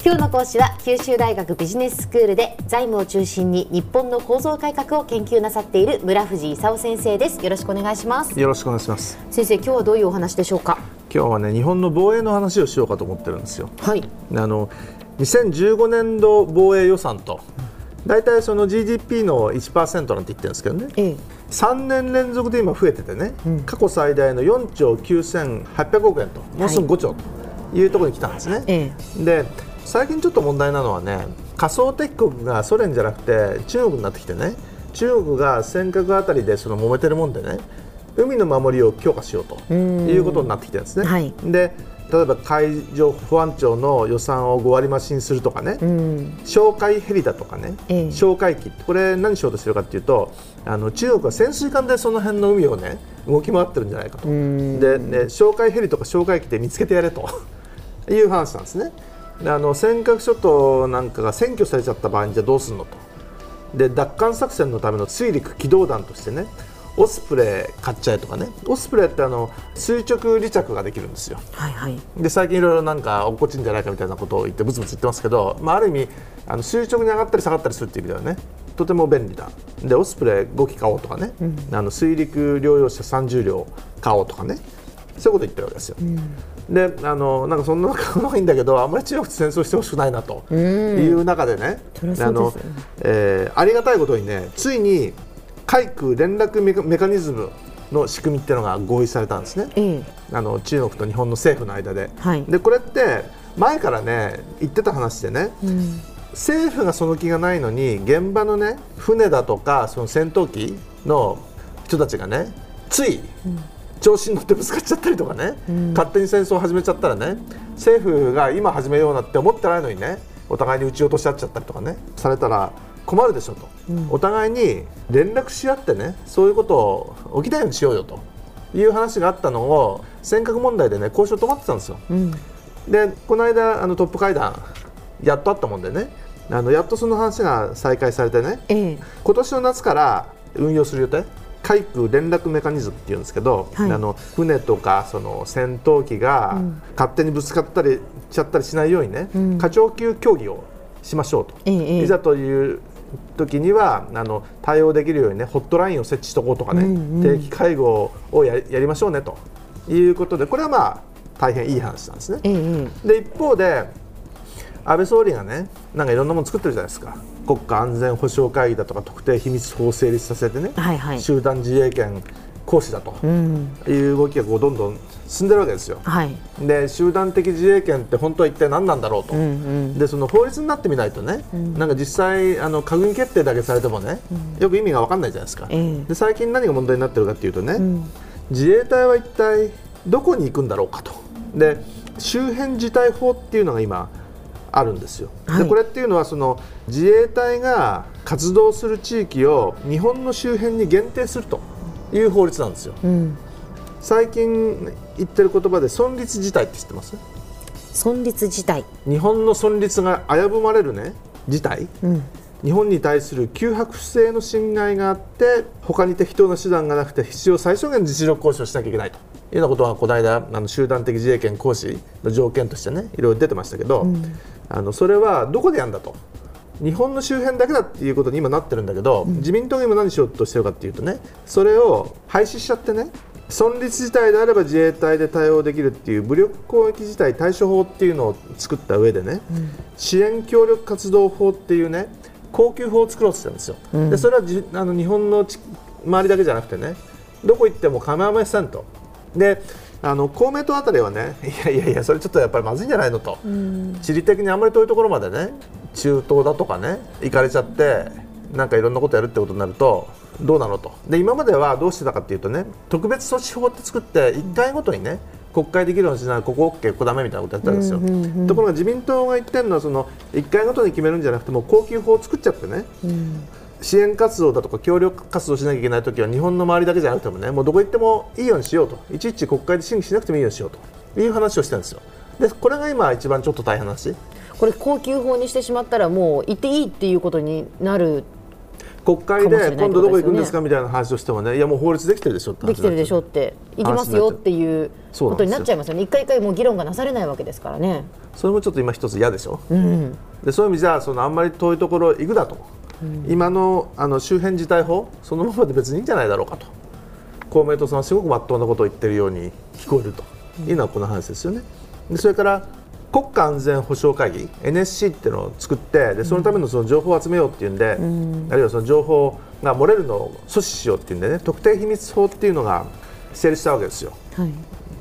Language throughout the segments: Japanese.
今日の講師は九州大学ビジネススクールで財務を中心に日本の構造改革を研究なさっている村藤勲先生です。よろしくお願いします。よろしくお願いします。先生今日はどういうお話でしょうか？今日はね日本の防衛の話をしようかと思ってるんですよ。はい。あの2015年度防衛予算と大体その GDP の1%なんて言ってるんですけどね、ええ。3年連続で今増えててね、過去最大の4兆9800億円ともうすぐ5兆というところに来たんですね、え。で最近ちょっと問題なのはね仮想敵国がソ連じゃなくて中国になってきてね中国が尖閣あたりでその揉めてるもんでね海の守りを強化しようということになってきてるんですね。はい。で例えば海上保安庁の予算を5割増しにするとかね、うん。哨戒ヘリだとかね、ええ。哨戒機。これ何しようとしてるかっていうとあの中国は潜水艦でその辺の海をね動き回ってるんじゃないかと。で、ね、哨戒ヘリとか哨戒機で見つけてやれと。いう話なんですね。であの尖閣諸島なんかが占拠されちゃった場合にじゃあどうするのと。で奪還作戦のための水陸機動団としてねオスプレイ買っちゃえとかね。オスプレイってあの垂直離着ができるんですよ。はいはい。で最近いろいろなんか落っこちんじゃないかみたいなことを言ってブツブツ言ってますけど、まあ、ある意味あの垂直に上がったり下がったりするっていう意味ではね。とても便利だ。でオスプレイ5機買おうとかね、あの水陸両用車30両買おうとかね。そういうこと言ってるわけですよ、であのなんかそんな仲がいいんだけどあんまり中国と戦争してほしくないなと。いう中でね、あのえーありがたいことにねついに海空連絡メカニズムの仕組みっていうのが合意されたんですね。ええ。あの中国と日本の政府の間で、はい。でこれって前からね言ってた話でね、うん。政府がその気がないのに現場のね船だとかその戦闘機の人たちがねつい調子に乗ってぶつかっちゃったりとかね、勝手に戦争を始めちゃったらね政府が今始めようなって思ってないのにねお互いに撃ち落とし合っちゃったりとかねされたら困るでしょと、お互いに連絡し合ってねそういうことを起きないようにしようよと。いう話があったのを尖閣問題でね交渉止まってたんですよ。うん。でこの間あのトップ会談やっとあったもんでねあのやっとその話が再開されてねええ。今年の夏から運用する予定海空連絡メカニズムっていうんですけど、はい。あの船とかその戦闘機が勝手にぶつかったりしちゃったりしないようにね、課長級協議をしましょうと、いざという時にはあの対応できるようにねホットラインを設置しとこうとかね、定期会合をややりましょうねということでこれはまあ大変いい話なんですね。で一方で安倍総理がねなんかいろんなもの作ってるじゃないですか。国家安全保障会議だとか特定秘密法を成立させてね、はいはい。集団自衛権行使だと。いう動きがこうどんどん進んでるわけですよ。はい。で集団的自衛権って本当は一体何なんだろうと、うんうん。でその法律になってみないとね、なんか実際あの閣議決定だけされてもね、よく意味が分かんないじゃないですか、ええ。で最近何が問題になってるかっていうとね、ん。自衛隊は一体どこに行くんだろうかと。で周辺事態法っていうのが今あるんですよ、はい。でこれっていうのはその自衛隊が活動する地域を日本の周辺に限定するという法律なんですよ。うん。最近言ってる言葉で存立事態って知ってます？存立自体。日本の存立が危ぶまれるね事態うん。日本に対する急迫性の侵害があって他に適当な手段がなくて必要最小限の実力行使をしなきゃいけないと。いうようなことがこの間あの集団的自衛権行使の条件としてねいろいろ出てましたけど、あのそれはどこでやるんだと。日本の周辺だけだっていうことに今なってるんだけど、自民党が今何しようとしてるかっていうとねそれを廃止しちゃってね存立事態であれば自衛隊で対応できるっていう武力攻撃事態対処法っていうのを作った上でね、支援協力活動法っていうね高級法を作ろうとしてるんですよ、でそれはじあの日本のち周りだけじゃなくてねどこ行っても構いませんと。であの公明党あたりはね いやいやいやそれちょっとやっぱりまずいんじゃないのと、地理的にあんまり遠いところまでね中東だとかね行かれちゃってなんかいろんなことやるってことになるとどうなのと。で今まではどうしてたかっていうとね特別措置法って作って1回ごとにね国会で議論しながらここ OK ここダメみたいなことやったんですよ、ところが自民党が言ってるのはその1回ごとに決めるんじゃなくてもう高級法を作っちゃってね、支援活動だとか協力活動しなきゃいけないときは日本の周りだけじゃなくてもねもうどこ行ってもいいようにしようと。いちいち国会で審議しなくてもいいようにしようと。いう話をしてるんですよ。でこれが今一番ちょっと大変な話。これ高級法にしてしまったらもう行っていいっていうことになる国会で今度どこ行くんですかみたいな話をしてもねいやもう法律できてるでしょってできてるでしょって行きますよっていうことになっちゃいますよね。一回一回もう議論がなされないわけですからね。それもちょっと今一つ嫌でしょ、うん、でそういう意味じゃそのあんまり遠いところ行くだと、うん、今のあの周辺事態法そのままで別にいいんじゃないだろうかと。公明党さんはすごくまっとうなことを言ってるように聞こえると。いうのはこの話ですよね。でそれから国家安全保障会議 NSC っていうのを作ってでそのためのその情報を集めようっていうんで、うん、あるいはその情報が漏れるのを阻止しようっていうんでね特定秘密法っていうのが成立したわけですよ。はい、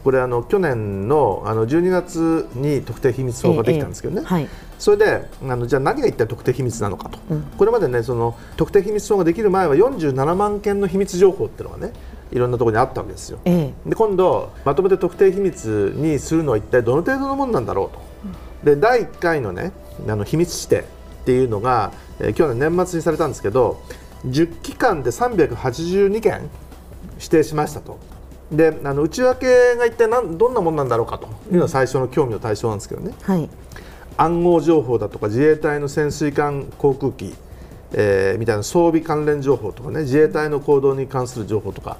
これあの去年のあの12月に特定秘密法ができたんですけどね、ええはい、それであのじゃあ何が一体特定秘密なのかと、うん、これまでねその特定秘密法ができる前は47万件の秘密情報っていうのがねいろんなところにあったわけですよ、ええ、で今度まとめて特定秘密にするのは一体どの程度のものなんだろうと、うん、で第1回のねあの秘密指定っていうのが、えー、去年年末にされたんですけど10期間で382件指定しましたと。であの内訳が一体何どんなものなんだろうかというのが最初の興味の対象なんですけどね、はい、暗号情報だとか自衛隊の潜水艦航空機えー、みたいな装備関連情報とかね自衛隊の行動に関する情報とか。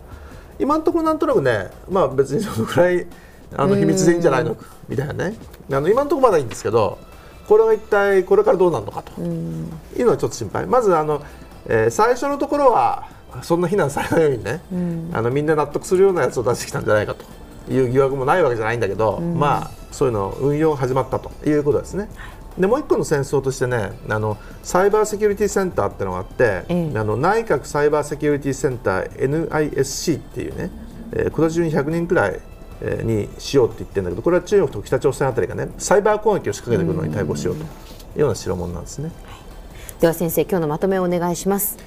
今のところなんとなくね、まあ、別に そのぐらいあの秘密でいいんじゃないの？みたいなね。あの今のところまだいいんですけどこれが一体これからどうなるのかと。いうのはちょっと心配。まずあの、えー、最初のところはそんな非難されないようにね、あのみんな納得するようなやつを出してきたんじゃないかという疑惑もないわけじゃないんだけど、まあそういうの運用が始まったということですね。でもう一個の戦争としてねあのサイバーセキュリティセンターっていうのがあって、ええ、あの内閣サイバーセキュリティセンター NISC っていうね、えー、今年中に100人くらいにしようって言ってるんだけどこれは中国と北朝鮮あたりがねサイバー攻撃を仕掛けてくるのに対抗しようというような代物なんですね。では先生今日のまとめをお願いします。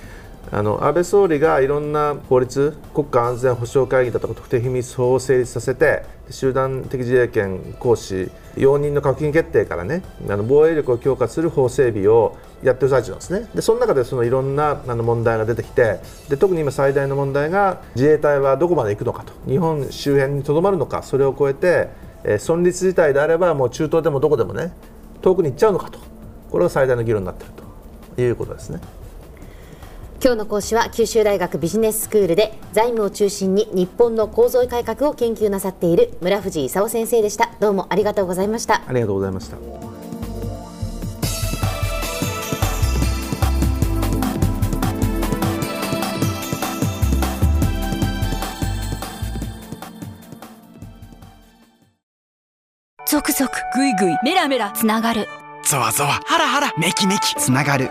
あの安倍総理がいろんな法律国家安全保障会議だとか特定秘密法を成立させて集団的自衛権行使容認の閣議決定からねあの防衛力を強化する法整備をやってる最中なんですね。でその中でそのいろんなあの問題が出てきてで特に今最大の問題が自衛隊はどこまで行くのかと。日本周辺にとどまるのか。それを超えて、えー、存立事態であればもう中東でもどこでもね遠くに行っちゃうのかと。これが最大の議論になってるということですね。今日の講師は九州大学ビジネススクールで財務を中心に日本の構造改革を研究なさっている村藤勲先生でした。どうもありがとうございました。ありがとうございました。続々ぐいぐいメラメラつながる。ゾワゾワハラハラメキメキつながる